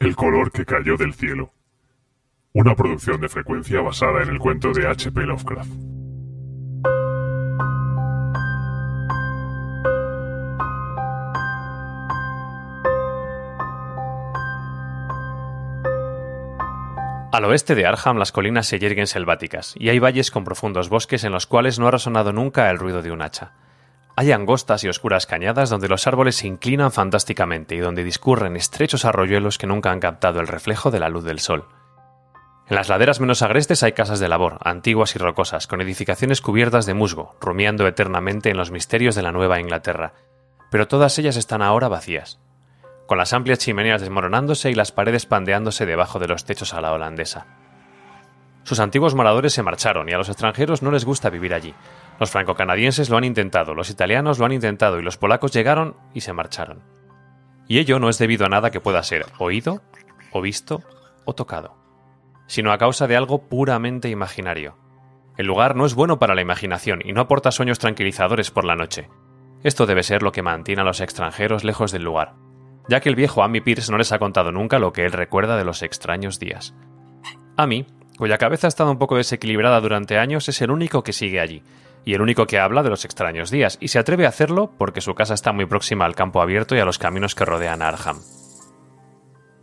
El color que cayó del cielo. Una producción de frecuencia basada en el cuento de H.P. Lovecraft. Al oeste de Arham las colinas se yerguen selváticas, y hay valles con profundos bosques en los cuales no ha resonado nunca el ruido de un hacha. Hay angostas y oscuras cañadas donde los árboles se inclinan fantásticamente y donde discurren estrechos arroyuelos que nunca han captado el reflejo de la luz del sol. En las laderas menos agrestes hay casas de labor, antiguas y rocosas, con edificaciones cubiertas de musgo, rumiando eternamente en los misterios de la Nueva Inglaterra, pero todas ellas están ahora vacías con las amplias chimeneas desmoronándose y las paredes pandeándose debajo de los techos a la holandesa. Sus antiguos moradores se marcharon y a los extranjeros no les gusta vivir allí. Los franco-canadienses lo han intentado, los italianos lo han intentado y los polacos llegaron y se marcharon. Y ello no es debido a nada que pueda ser oído, o visto, o tocado, sino a causa de algo puramente imaginario. El lugar no es bueno para la imaginación y no aporta sueños tranquilizadores por la noche. Esto debe ser lo que mantiene a los extranjeros lejos del lugar, ya que el viejo Amy Pierce no les ha contado nunca lo que él recuerda de los extraños días. Amy, cuya cabeza ha estado un poco desequilibrada durante años, es el único que sigue allí, y el único que habla de los extraños días, y se atreve a hacerlo porque su casa está muy próxima al campo abierto y a los caminos que rodean a Arham.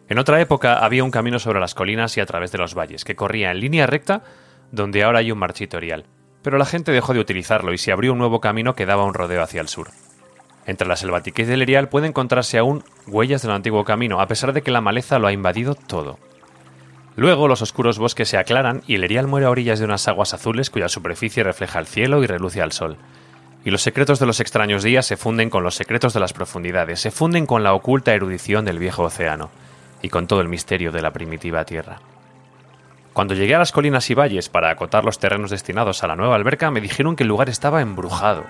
En otra época había un camino sobre las colinas y a través de los valles, que corría en línea recta donde ahora hay un marchito pero la gente dejó de utilizarlo y se abrió un nuevo camino que daba un rodeo hacia el sur. Entre la selvatiquez del Erial puede encontrarse aún huellas del antiguo camino, a pesar de que la maleza lo ha invadido todo. Luego los oscuros bosques se aclaran y el Erial muere a orillas de unas aguas azules cuya superficie refleja el cielo y reluce al sol. Y los secretos de los extraños días se funden con los secretos de las profundidades, se funden con la oculta erudición del viejo océano y con todo el misterio de la primitiva tierra. Cuando llegué a las colinas y valles para acotar los terrenos destinados a la nueva alberca, me dijeron que el lugar estaba embrujado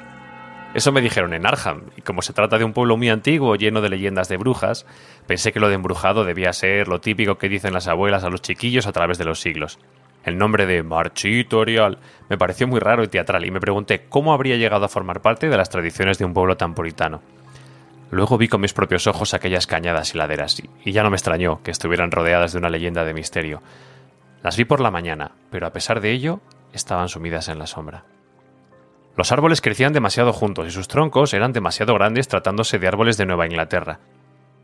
eso me dijeron en Arham, y como se trata de un pueblo muy antiguo lleno de leyendas de brujas, pensé que lo de embrujado debía ser lo típico que dicen las abuelas a los chiquillos a través de los siglos. El nombre de Marchito Orial me pareció muy raro y teatral, y me pregunté cómo habría llegado a formar parte de las tradiciones de un pueblo tan puritano. Luego vi con mis propios ojos aquellas cañadas y laderas, y ya no me extrañó que estuvieran rodeadas de una leyenda de misterio. Las vi por la mañana, pero a pesar de ello, estaban sumidas en la sombra. Los árboles crecían demasiado juntos y sus troncos eran demasiado grandes tratándose de árboles de Nueva Inglaterra.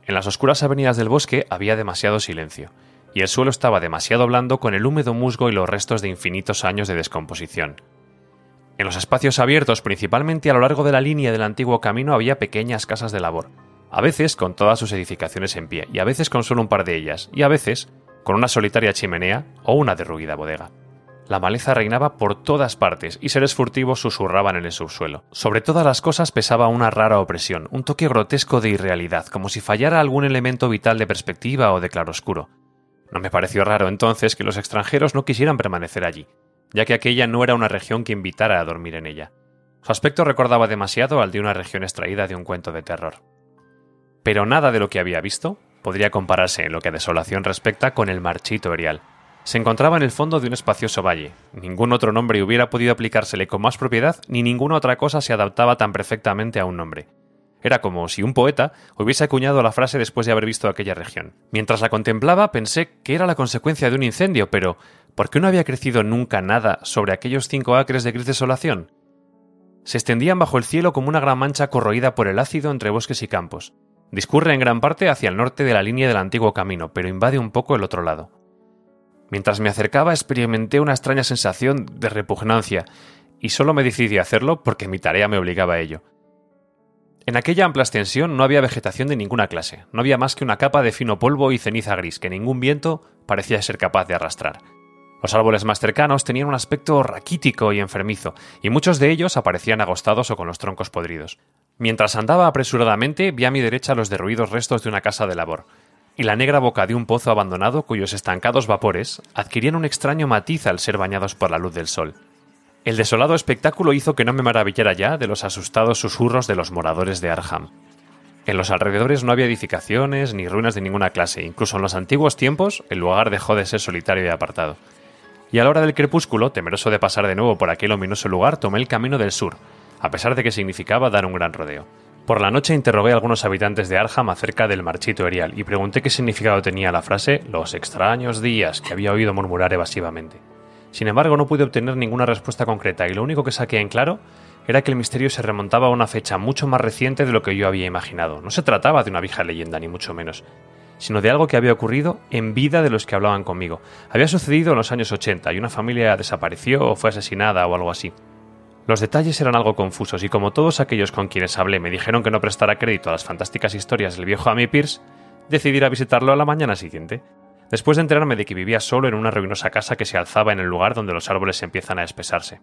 En las oscuras avenidas del bosque había demasiado silencio, y el suelo estaba demasiado blando con el húmedo musgo y los restos de infinitos años de descomposición. En los espacios abiertos, principalmente a lo largo de la línea del antiguo camino, había pequeñas casas de labor, a veces con todas sus edificaciones en pie, y a veces con solo un par de ellas, y a veces con una solitaria chimenea o una derruida bodega. La maleza reinaba por todas partes y seres furtivos susurraban en el subsuelo. Sobre todas las cosas pesaba una rara opresión, un toque grotesco de irrealidad, como si fallara algún elemento vital de perspectiva o de claroscuro. No me pareció raro entonces que los extranjeros no quisieran permanecer allí, ya que aquella no era una región que invitara a dormir en ella. Su aspecto recordaba demasiado al de una región extraída de un cuento de terror. Pero nada de lo que había visto podría compararse en lo que a desolación respecta con el marchito erial, se encontraba en el fondo de un espacioso valle. Ningún otro nombre hubiera podido aplicársele con más propiedad, ni ninguna otra cosa se adaptaba tan perfectamente a un nombre. Era como si un poeta hubiese acuñado la frase después de haber visto aquella región. Mientras la contemplaba pensé que era la consecuencia de un incendio, pero ¿por qué no había crecido nunca nada sobre aquellos cinco acres de gris desolación? Se extendían bajo el cielo como una gran mancha corroída por el ácido entre bosques y campos. Discurre en gran parte hacia el norte de la línea del antiguo camino, pero invade un poco el otro lado. Mientras me acercaba experimenté una extraña sensación de repugnancia, y solo me decidí a hacerlo porque mi tarea me obligaba a ello. En aquella amplia extensión no había vegetación de ninguna clase, no había más que una capa de fino polvo y ceniza gris que ningún viento parecía ser capaz de arrastrar. Los árboles más cercanos tenían un aspecto raquítico y enfermizo, y muchos de ellos aparecían agostados o con los troncos podridos. Mientras andaba apresuradamente, vi a mi derecha los derruidos restos de una casa de labor, y la negra boca de un pozo abandonado cuyos estancados vapores adquirían un extraño matiz al ser bañados por la luz del sol. El desolado espectáculo hizo que no me maravillara ya de los asustados susurros de los moradores de Arham. En los alrededores no había edificaciones ni ruinas de ninguna clase, incluso en los antiguos tiempos el lugar dejó de ser solitario y apartado. Y a la hora del crepúsculo, temeroso de pasar de nuevo por aquel ominoso lugar, tomé el camino del sur, a pesar de que significaba dar un gran rodeo. Por la noche interrogué a algunos habitantes de Arham acerca del marchito erial y pregunté qué significado tenía la frase los extraños días que había oído murmurar evasivamente. Sin embargo, no pude obtener ninguna respuesta concreta y lo único que saqué en claro era que el misterio se remontaba a una fecha mucho más reciente de lo que yo había imaginado. No se trataba de una vieja leyenda, ni mucho menos, sino de algo que había ocurrido en vida de los que hablaban conmigo. Había sucedido en los años 80 y una familia desapareció o fue asesinada o algo así. Los detalles eran algo confusos y como todos aquellos con quienes hablé me dijeron que no prestara crédito a las fantásticas historias del viejo Amy Pierce, decidí ir a visitarlo a la mañana siguiente, después de enterarme de que vivía solo en una ruinosa casa que se alzaba en el lugar donde los árboles empiezan a espesarse.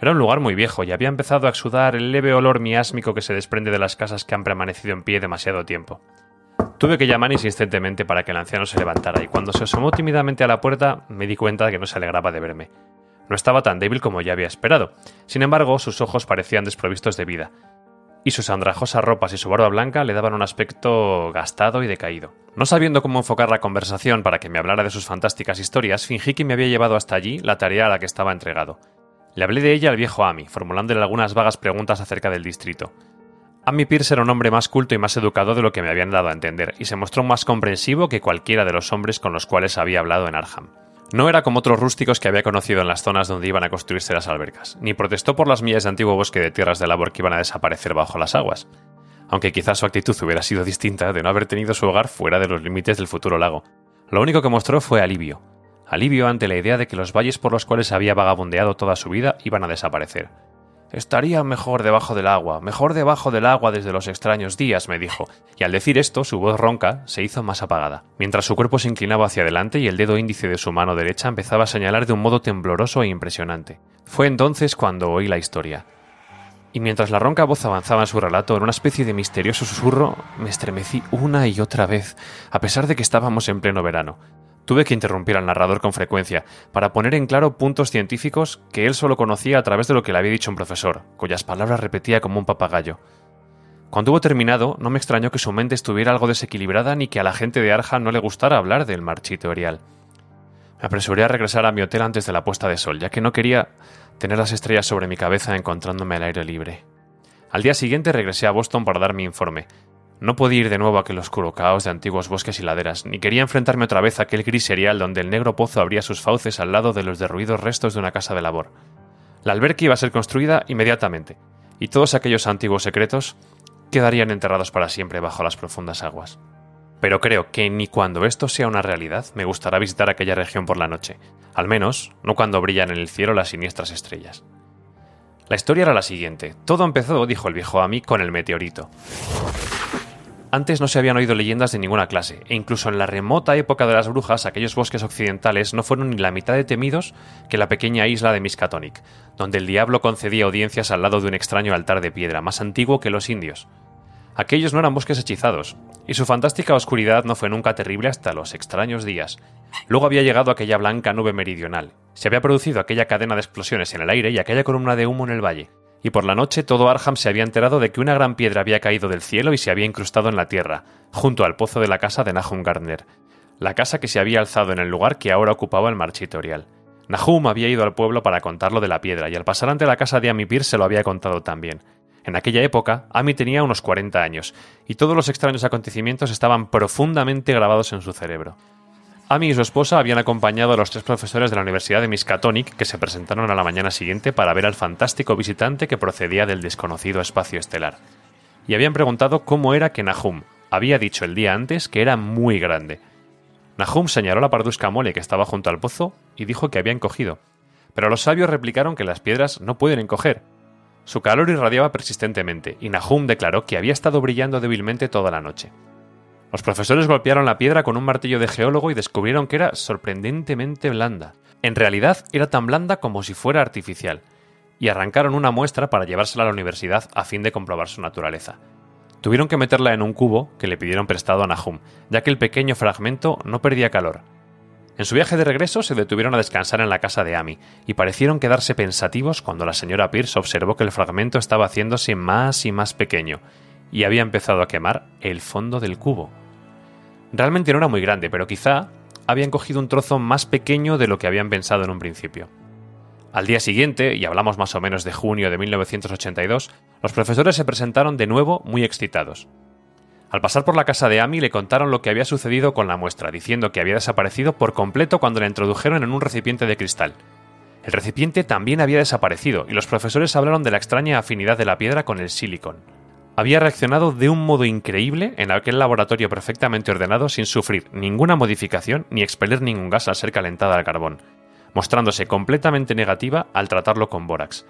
Era un lugar muy viejo y había empezado a exudar el leve olor miásmico que se desprende de las casas que han permanecido en pie demasiado tiempo. Tuve que llamar insistentemente para que el anciano se levantara y cuando se asomó tímidamente a la puerta me di cuenta de que no se alegraba de verme. No estaba tan débil como ya había esperado. Sin embargo, sus ojos parecían desprovistos de vida, y sus andrajosas ropas y su barba blanca le daban un aspecto gastado y decaído. No sabiendo cómo enfocar la conversación para que me hablara de sus fantásticas historias, fingí que me había llevado hasta allí la tarea a la que estaba entregado. Le hablé de ella al viejo Amy, formulándole algunas vagas preguntas acerca del distrito. Amy Pierce era un hombre más culto y más educado de lo que me habían dado a entender, y se mostró más comprensivo que cualquiera de los hombres con los cuales había hablado en Arham. No era como otros rústicos que había conocido en las zonas donde iban a construirse las albercas, ni protestó por las millas de antiguo bosque de tierras de labor que iban a desaparecer bajo las aguas, aunque quizás su actitud hubiera sido distinta de no haber tenido su hogar fuera de los límites del futuro lago. Lo único que mostró fue alivio, alivio ante la idea de que los valles por los cuales había vagabundeado toda su vida iban a desaparecer. Estaría mejor debajo del agua, mejor debajo del agua desde los extraños días, me dijo, y al decir esto su voz ronca se hizo más apagada, mientras su cuerpo se inclinaba hacia adelante y el dedo índice de su mano derecha empezaba a señalar de un modo tembloroso e impresionante. Fue entonces cuando oí la historia. Y mientras la ronca voz avanzaba en su relato en una especie de misterioso susurro, me estremecí una y otra vez, a pesar de que estábamos en pleno verano. Tuve que interrumpir al narrador con frecuencia para poner en claro puntos científicos que él solo conocía a través de lo que le había dicho un profesor, cuyas palabras repetía como un papagayo. Cuando hubo terminado, no me extrañó que su mente estuviera algo desequilibrada ni que a la gente de Arja no le gustara hablar del marchito erial. Me apresuré a regresar a mi hotel antes de la puesta de sol, ya que no quería tener las estrellas sobre mi cabeza encontrándome al aire libre. Al día siguiente regresé a Boston para dar mi informe, no podía ir de nuevo a aquel oscuro caos de antiguos bosques y laderas, ni quería enfrentarme otra vez a aquel gris serial donde el negro pozo abría sus fauces al lado de los derruidos restos de una casa de labor. La alberca iba a ser construida inmediatamente, y todos aquellos antiguos secretos quedarían enterrados para siempre bajo las profundas aguas. Pero creo que ni cuando esto sea una realidad me gustará visitar aquella región por la noche, al menos no cuando brillan en el cielo las siniestras estrellas. La historia era la siguiente. Todo empezó, dijo el viejo Ami, con el meteorito. Antes no se habían oído leyendas de ninguna clase, e incluso en la remota época de las brujas, aquellos bosques occidentales no fueron ni la mitad de temidos que la pequeña isla de Miskatonic, donde el diablo concedía audiencias al lado de un extraño altar de piedra, más antiguo que los indios. Aquellos no eran bosques hechizados, y su fantástica oscuridad no fue nunca terrible hasta los extraños días. Luego había llegado aquella blanca nube meridional, se había producido aquella cadena de explosiones en el aire y aquella columna de humo en el valle, y por la noche todo Arham se había enterado de que una gran piedra había caído del cielo y se había incrustado en la tierra, junto al pozo de la casa de Nahum Gardner, la casa que se había alzado en el lugar que ahora ocupaba el marchitorial. Nahum había ido al pueblo para contarlo de la piedra y al pasar ante la casa de Amipir se lo había contado también. En aquella época, Ami tenía unos 40 años, y todos los extraños acontecimientos estaban profundamente grabados en su cerebro. Amy y su esposa habían acompañado a los tres profesores de la Universidad de Miskatonic que se presentaron a la mañana siguiente para ver al fantástico visitante que procedía del desconocido espacio estelar. Y habían preguntado cómo era que Nahum había dicho el día antes que era muy grande. Nahum señaló la pardusca mole que estaba junto al pozo y dijo que había encogido. Pero los sabios replicaron que las piedras no pueden encoger. Su calor irradiaba persistentemente, y Nahum declaró que había estado brillando débilmente toda la noche. Los profesores golpearon la piedra con un martillo de geólogo y descubrieron que era sorprendentemente blanda. En realidad era tan blanda como si fuera artificial, y arrancaron una muestra para llevársela a la universidad a fin de comprobar su naturaleza. Tuvieron que meterla en un cubo que le pidieron prestado a Nahum, ya que el pequeño fragmento no perdía calor. En su viaje de regreso se detuvieron a descansar en la casa de Amy y parecieron quedarse pensativos cuando la señora Pierce observó que el fragmento estaba haciéndose más y más pequeño y había empezado a quemar el fondo del cubo. Realmente no era muy grande, pero quizá habían cogido un trozo más pequeño de lo que habían pensado en un principio. Al día siguiente, y hablamos más o menos de junio de 1982, los profesores se presentaron de nuevo muy excitados. Al pasar por la casa de Amy le contaron lo que había sucedido con la muestra, diciendo que había desaparecido por completo cuando la introdujeron en un recipiente de cristal. El recipiente también había desaparecido y los profesores hablaron de la extraña afinidad de la piedra con el silicon. Había reaccionado de un modo increíble en aquel laboratorio perfectamente ordenado sin sufrir ninguna modificación ni expeler ningún gas al ser calentada al carbón, mostrándose completamente negativa al tratarlo con bórax,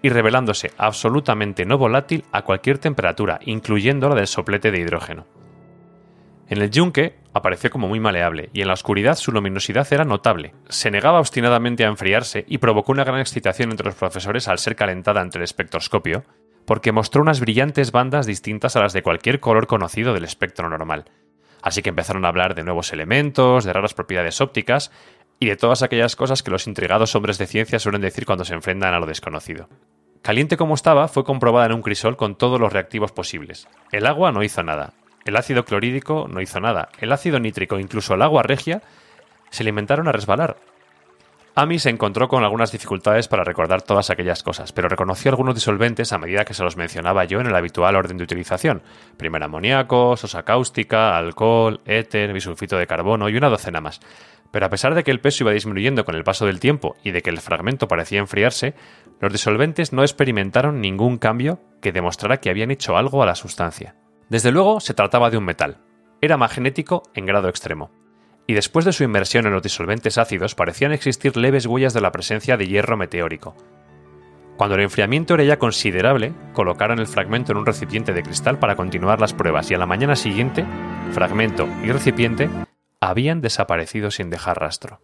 y revelándose absolutamente no volátil a cualquier temperatura, incluyendo la del soplete de hidrógeno. En el yunque apareció como muy maleable y en la oscuridad su luminosidad era notable. Se negaba obstinadamente a enfriarse y provocó una gran excitación entre los profesores al ser calentada ante el espectroscopio, porque mostró unas brillantes bandas distintas a las de cualquier color conocido del espectro normal. Así que empezaron a hablar de nuevos elementos, de raras propiedades ópticas y de todas aquellas cosas que los intrigados hombres de ciencia suelen decir cuando se enfrentan a lo desconocido. Caliente como estaba, fue comprobada en un crisol con todos los reactivos posibles. El agua no hizo nada, el ácido clorhídrico no hizo nada, el ácido nítrico, incluso el agua regia, se alimentaron a resbalar. Amy se encontró con algunas dificultades para recordar todas aquellas cosas, pero reconoció algunos disolventes a medida que se los mencionaba yo en el habitual orden de utilización. Primero amoníaco, sosa cáustica, alcohol, éter, bisulfito de carbono y una docena más. Pero a pesar de que el peso iba disminuyendo con el paso del tiempo y de que el fragmento parecía enfriarse, los disolventes no experimentaron ningún cambio que demostrara que habían hecho algo a la sustancia. Desde luego se trataba de un metal. Era magnético en grado extremo. Y después de su inmersión en los disolventes ácidos parecían existir leves huellas de la presencia de hierro meteórico. Cuando el enfriamiento era ya considerable, colocaron el fragmento en un recipiente de cristal para continuar las pruebas y a la mañana siguiente, fragmento y recipiente habían desaparecido sin dejar rastro.